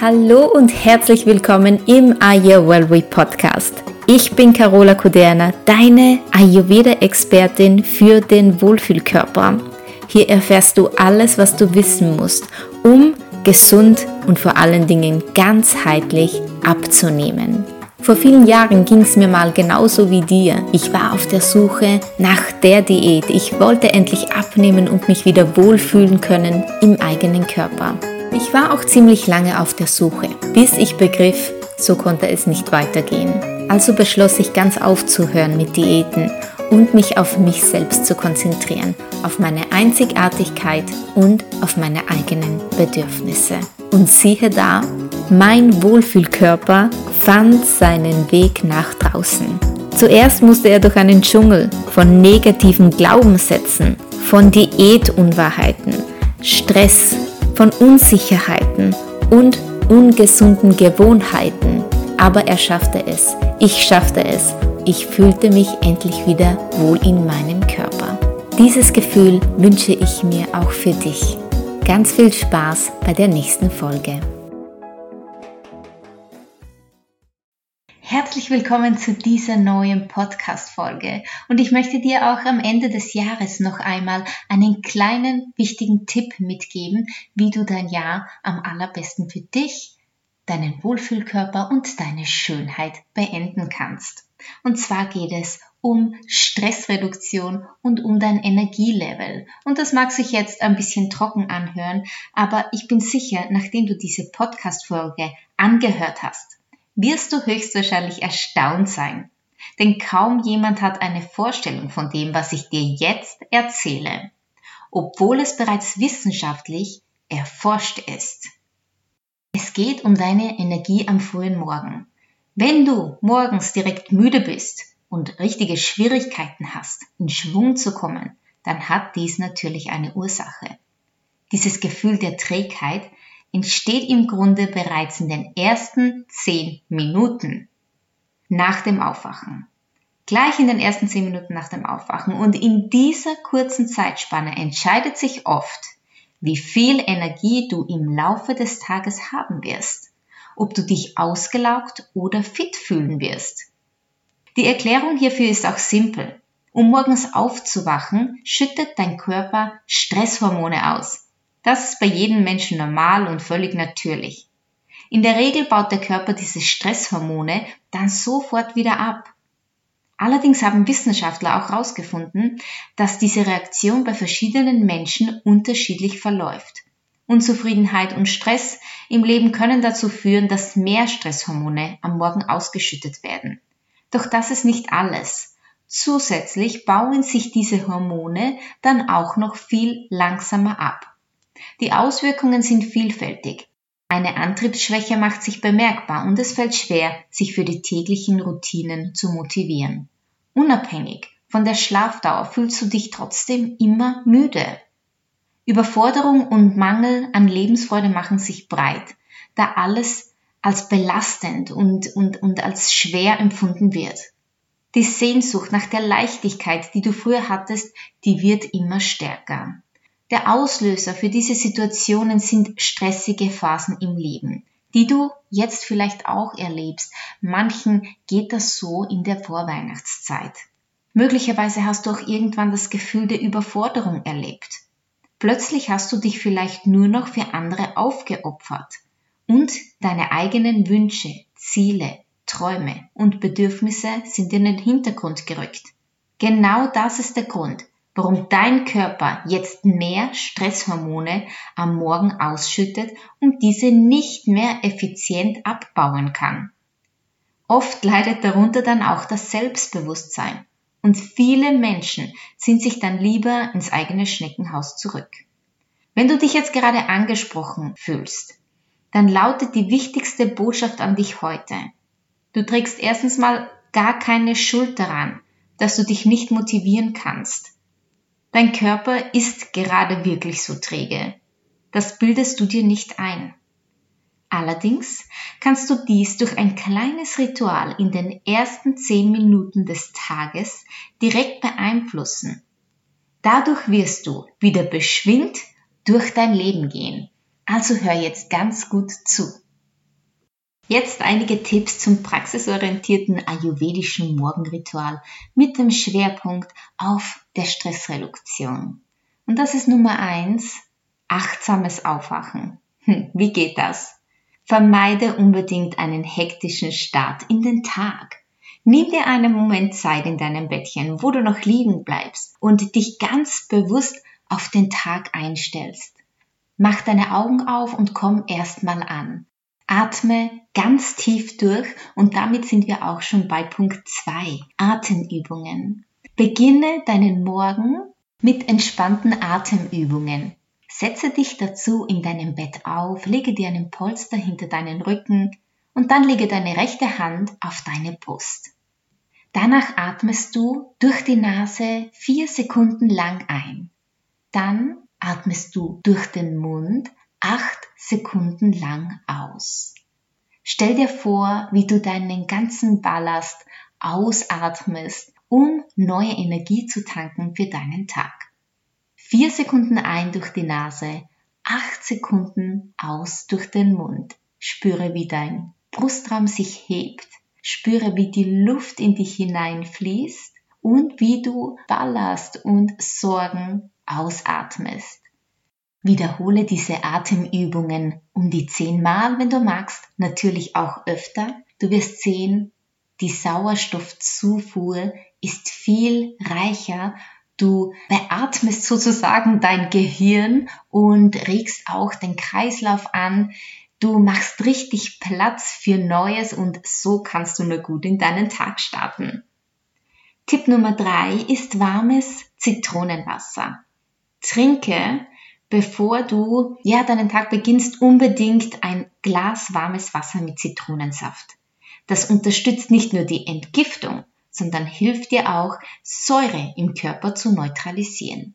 Hallo und herzlich willkommen im Ayurveda Podcast. Ich bin Carola Kuderna, deine Ayurveda-Expertin für den Wohlfühlkörper. Hier erfährst du alles, was du wissen musst, um gesund und vor allen Dingen ganzheitlich abzunehmen. Vor vielen Jahren ging es mir mal genauso wie dir. Ich war auf der Suche nach der Diät. Ich wollte endlich abnehmen und mich wieder wohlfühlen können im eigenen Körper. Ich war auch ziemlich lange auf der Suche, bis ich begriff, so konnte es nicht weitergehen. Also beschloss ich ganz aufzuhören mit Diäten und mich auf mich selbst zu konzentrieren, auf meine Einzigartigkeit und auf meine eigenen Bedürfnisse. Und siehe da, mein Wohlfühlkörper fand seinen Weg nach draußen. Zuerst musste er durch einen Dschungel von negativen Glaubenssätzen, von Diätunwahrheiten, Stress, von Unsicherheiten und ungesunden Gewohnheiten. Aber er schaffte es. Ich schaffte es. Ich fühlte mich endlich wieder wohl in meinem Körper. Dieses Gefühl wünsche ich mir auch für dich. Ganz viel Spaß bei der nächsten Folge. Herzlich willkommen zu dieser neuen Podcast-Folge. Und ich möchte dir auch am Ende des Jahres noch einmal einen kleinen wichtigen Tipp mitgeben, wie du dein Jahr am allerbesten für dich, deinen Wohlfühlkörper und deine Schönheit beenden kannst. Und zwar geht es um Stressreduktion und um dein Energielevel. Und das mag sich jetzt ein bisschen trocken anhören, aber ich bin sicher, nachdem du diese Podcast-Folge angehört hast, wirst du höchstwahrscheinlich erstaunt sein. Denn kaum jemand hat eine Vorstellung von dem, was ich dir jetzt erzähle, obwohl es bereits wissenschaftlich erforscht ist. Es geht um deine Energie am frühen Morgen. Wenn du morgens direkt müde bist und richtige Schwierigkeiten hast, in Schwung zu kommen, dann hat dies natürlich eine Ursache. Dieses Gefühl der Trägheit entsteht im Grunde bereits in den ersten zehn Minuten nach dem Aufwachen. Gleich in den ersten zehn Minuten nach dem Aufwachen. Und in dieser kurzen Zeitspanne entscheidet sich oft, wie viel Energie du im Laufe des Tages haben wirst. Ob du dich ausgelaugt oder fit fühlen wirst. Die Erklärung hierfür ist auch simpel. Um morgens aufzuwachen, schüttet dein Körper Stresshormone aus, das ist bei jedem Menschen normal und völlig natürlich. In der Regel baut der Körper diese Stresshormone dann sofort wieder ab. Allerdings haben Wissenschaftler auch herausgefunden, dass diese Reaktion bei verschiedenen Menschen unterschiedlich verläuft. Unzufriedenheit und Stress im Leben können dazu führen, dass mehr Stresshormone am Morgen ausgeschüttet werden. Doch das ist nicht alles. Zusätzlich bauen sich diese Hormone dann auch noch viel langsamer ab. Die Auswirkungen sind vielfältig. Eine Antriebsschwäche macht sich bemerkbar und es fällt schwer, sich für die täglichen Routinen zu motivieren. Unabhängig von der Schlafdauer fühlst du dich trotzdem immer müde. Überforderung und Mangel an Lebensfreude machen sich breit, da alles als belastend und, und, und als schwer empfunden wird. Die Sehnsucht nach der Leichtigkeit, die du früher hattest, die wird immer stärker. Der Auslöser für diese Situationen sind stressige Phasen im Leben, die du jetzt vielleicht auch erlebst. Manchen geht das so in der Vorweihnachtszeit. Möglicherweise hast du auch irgendwann das Gefühl der Überforderung erlebt. Plötzlich hast du dich vielleicht nur noch für andere aufgeopfert und deine eigenen Wünsche, Ziele, Träume und Bedürfnisse sind in den Hintergrund gerückt. Genau das ist der Grund, warum dein Körper jetzt mehr Stresshormone am Morgen ausschüttet und diese nicht mehr effizient abbauen kann. Oft leidet darunter dann auch das Selbstbewusstsein und viele Menschen ziehen sich dann lieber ins eigene Schneckenhaus zurück. Wenn du dich jetzt gerade angesprochen fühlst, dann lautet die wichtigste Botschaft an dich heute. Du trägst erstens mal gar keine Schuld daran, dass du dich nicht motivieren kannst. Dein Körper ist gerade wirklich so träge. Das bildest du dir nicht ein. Allerdings kannst du dies durch ein kleines Ritual in den ersten zehn Minuten des Tages direkt beeinflussen. Dadurch wirst du wieder beschwingt durch dein Leben gehen. Also hör jetzt ganz gut zu. Jetzt einige Tipps zum praxisorientierten ayurvedischen Morgenritual mit dem Schwerpunkt auf der Stressreduktion. Und das ist Nummer eins: achtsames Aufwachen. Hm, wie geht das? Vermeide unbedingt einen hektischen Start in den Tag. Nimm dir einen Moment Zeit in deinem Bettchen, wo du noch liegen bleibst und dich ganz bewusst auf den Tag einstellst. Mach deine Augen auf und komm erstmal an. Atme ganz tief durch und damit sind wir auch schon bei Punkt 2, Atemübungen. Beginne deinen Morgen mit entspannten Atemübungen. Setze dich dazu in deinem Bett auf, lege dir einen Polster hinter deinen Rücken und dann lege deine rechte Hand auf deine Brust. Danach atmest du durch die Nase vier Sekunden lang ein. Dann atmest du durch den Mund acht Sekunden lang aus. Stell dir vor, wie du deinen ganzen Ballast ausatmest, um neue Energie zu tanken für deinen Tag. Vier Sekunden ein durch die Nase, acht Sekunden aus durch den Mund. Spüre, wie dein Brustraum sich hebt. Spüre, wie die Luft in dich hineinfließt und wie du Ballast und Sorgen ausatmest. Wiederhole diese Atemübungen um die zehnmal, wenn du magst, natürlich auch öfter. Du wirst sehen, die Sauerstoffzufuhr ist viel reicher. Du beatmest sozusagen dein Gehirn und regst auch den Kreislauf an. Du machst richtig Platz für Neues und so kannst du nur gut in deinen Tag starten. Tipp Nummer drei ist warmes Zitronenwasser. Trinke bevor du ja deinen Tag beginnst, unbedingt ein Glas warmes Wasser mit Zitronensaft. Das unterstützt nicht nur die Entgiftung, sondern hilft dir auch, Säure im Körper zu neutralisieren.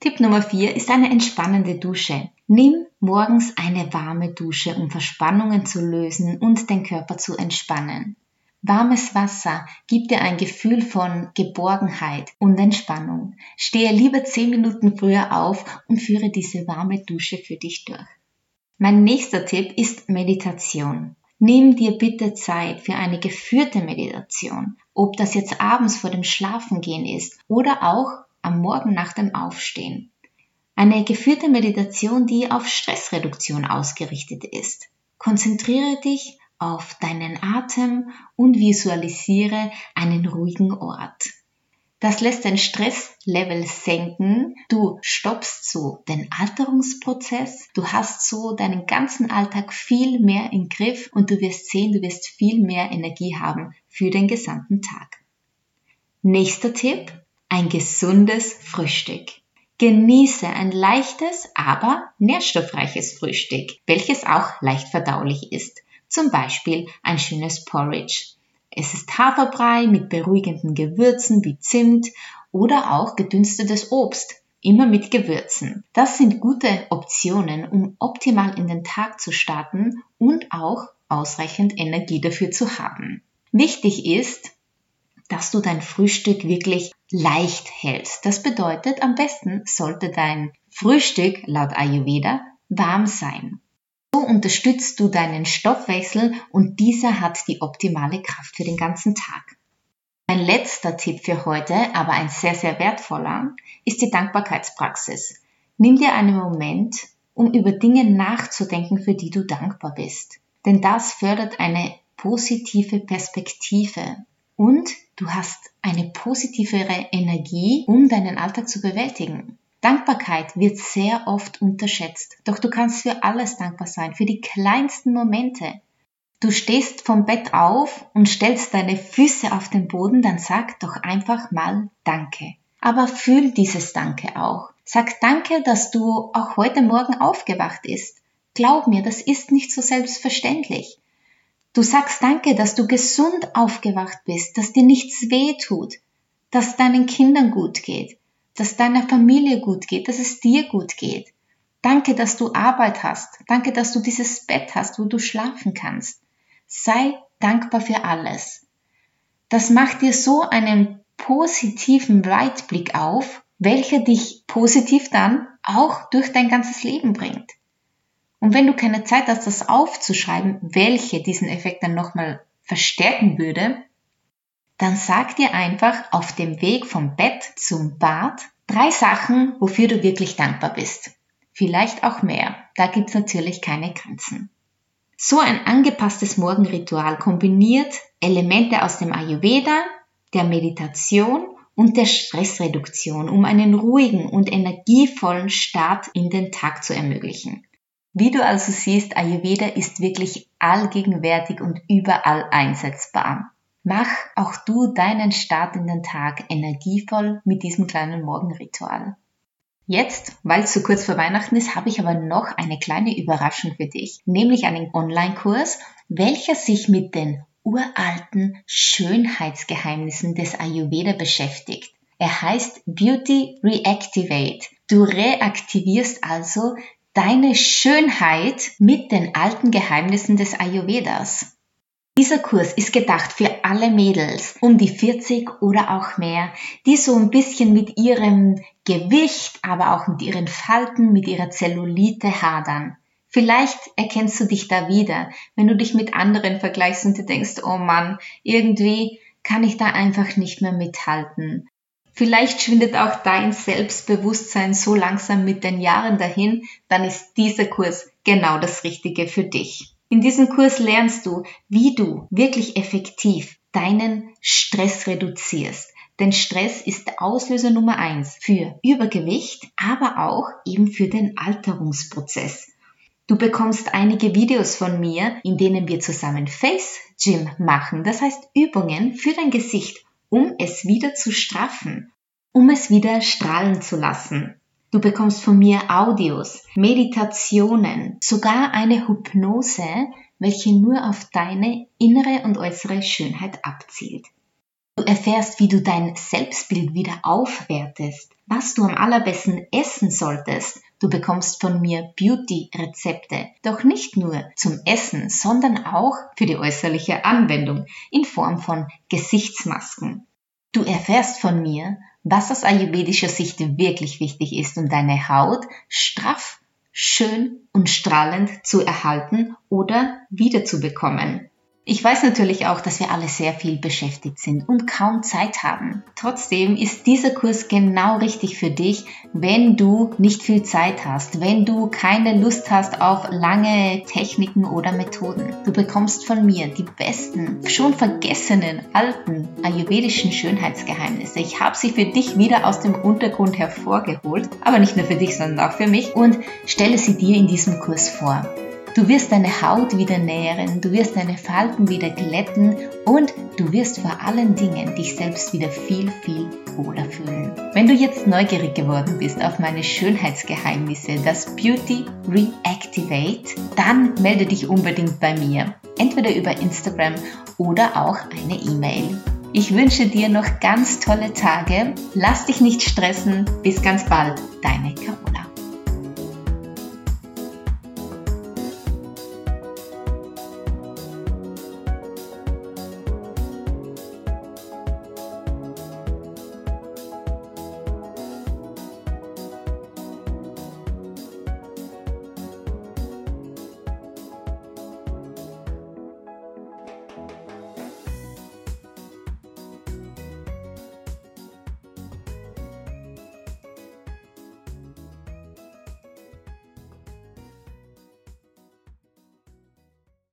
Tipp Nummer 4 ist eine entspannende Dusche. Nimm morgens eine warme Dusche, um Verspannungen zu lösen und den Körper zu entspannen. Warmes Wasser gibt dir ein Gefühl von Geborgenheit und Entspannung. Stehe lieber 10 Minuten früher auf und führe diese warme Dusche für dich durch. Mein nächster Tipp ist Meditation. Nimm dir bitte Zeit für eine geführte Meditation, ob das jetzt abends vor dem Schlafengehen ist oder auch am Morgen nach dem Aufstehen. Eine geführte Meditation, die auf Stressreduktion ausgerichtet ist. Konzentriere dich auf deinen Atem und visualisiere einen ruhigen Ort. Das lässt dein Stresslevel senken. Du stoppst so den Alterungsprozess. Du hast so deinen ganzen Alltag viel mehr im Griff und du wirst sehen, du wirst viel mehr Energie haben für den gesamten Tag. Nächster Tipp, ein gesundes Frühstück. Genieße ein leichtes, aber nährstoffreiches Frühstück, welches auch leicht verdaulich ist. Zum Beispiel ein schönes Porridge. Es ist Haferbrei mit beruhigenden Gewürzen wie Zimt oder auch gedünstetes Obst, immer mit Gewürzen. Das sind gute Optionen, um optimal in den Tag zu starten und auch ausreichend Energie dafür zu haben. Wichtig ist, dass du dein Frühstück wirklich leicht hältst. Das bedeutet, am besten sollte dein Frühstück laut Ayurveda warm sein. So unterstützt du deinen Stoffwechsel und dieser hat die optimale Kraft für den ganzen Tag. Mein letzter Tipp für heute, aber ein sehr, sehr wertvoller, ist die Dankbarkeitspraxis. Nimm dir einen Moment, um über Dinge nachzudenken, für die du dankbar bist. Denn das fördert eine positive Perspektive und du hast eine positivere Energie, um deinen Alltag zu bewältigen. Dankbarkeit wird sehr oft unterschätzt, doch du kannst für alles dankbar sein, für die kleinsten Momente. Du stehst vom Bett auf und stellst deine Füße auf den Boden, dann sag doch einfach mal Danke. Aber fühl dieses Danke auch. Sag Danke, dass du auch heute Morgen aufgewacht bist. Glaub mir, das ist nicht so selbstverständlich. Du sagst Danke, dass du gesund aufgewacht bist, dass dir nichts weh tut, dass deinen Kindern gut geht, dass deiner Familie gut geht, dass es dir gut geht. Danke, dass du Arbeit hast. Danke, dass du dieses Bett hast, wo du schlafen kannst. Sei dankbar für alles. Das macht dir so einen positiven Weitblick auf, welcher dich positiv dann auch durch dein ganzes Leben bringt. Und wenn du keine Zeit hast, das aufzuschreiben, welche diesen Effekt dann nochmal verstärken würde, dann sag dir einfach auf dem Weg vom Bett zum Bad drei Sachen, wofür du wirklich dankbar bist. Vielleicht auch mehr. Da gibt's natürlich keine Grenzen. So ein angepasstes Morgenritual kombiniert Elemente aus dem Ayurveda, der Meditation und der Stressreduktion, um einen ruhigen und energievollen Start in den Tag zu ermöglichen. Wie du also siehst, Ayurveda ist wirklich allgegenwärtig und überall einsetzbar. Mach auch du deinen Start in den Tag energievoll mit diesem kleinen Morgenritual. Jetzt, weil es so kurz vor Weihnachten ist, habe ich aber noch eine kleine Überraschung für dich, nämlich einen Online-Kurs, welcher sich mit den uralten Schönheitsgeheimnissen des Ayurveda beschäftigt. Er heißt Beauty Reactivate. Du reaktivierst also deine Schönheit mit den alten Geheimnissen des Ayurvedas. Dieser Kurs ist gedacht für alle Mädels um die 40 oder auch mehr, die so ein bisschen mit ihrem Gewicht, aber auch mit ihren Falten, mit ihrer Zellulite hadern. Vielleicht erkennst du dich da wieder, wenn du dich mit anderen vergleichst und du denkst, oh Mann, irgendwie kann ich da einfach nicht mehr mithalten. Vielleicht schwindet auch dein Selbstbewusstsein so langsam mit den Jahren dahin, dann ist dieser Kurs genau das Richtige für dich. In diesem Kurs lernst du, wie du wirklich effektiv deinen Stress reduzierst. Denn Stress ist Auslöser Nummer eins für Übergewicht, aber auch eben für den Alterungsprozess. Du bekommst einige Videos von mir, in denen wir zusammen Face Gym machen, das heißt Übungen für dein Gesicht, um es wieder zu straffen, um es wieder strahlen zu lassen. Du bekommst von mir Audios, Meditationen, sogar eine Hypnose, welche nur auf deine innere und äußere Schönheit abzielt. Du erfährst, wie du dein Selbstbild wieder aufwertest, was du am allerbesten essen solltest. Du bekommst von mir Beauty-Rezepte, doch nicht nur zum Essen, sondern auch für die äußerliche Anwendung in Form von Gesichtsmasken. Du erfährst von mir, was aus ayurvedischer Sicht wirklich wichtig ist, um deine Haut straff, schön und strahlend zu erhalten oder wiederzubekommen. Ich weiß natürlich auch, dass wir alle sehr viel beschäftigt sind und kaum Zeit haben. Trotzdem ist dieser Kurs genau richtig für dich, wenn du nicht viel Zeit hast, wenn du keine Lust hast auf lange Techniken oder Methoden. Du bekommst von mir die besten, schon vergessenen alten ayurvedischen Schönheitsgeheimnisse. Ich habe sie für dich wieder aus dem Untergrund hervorgeholt, aber nicht nur für dich, sondern auch für mich und stelle sie dir in diesem Kurs vor. Du wirst deine Haut wieder nähren, du wirst deine Falten wieder glätten und du wirst vor allen Dingen dich selbst wieder viel, viel wohler fühlen. Wenn du jetzt neugierig geworden bist auf meine Schönheitsgeheimnisse, das Beauty Reactivate, dann melde dich unbedingt bei mir, entweder über Instagram oder auch eine E-Mail. Ich wünsche dir noch ganz tolle Tage, lass dich nicht stressen, bis ganz bald, deine Caro.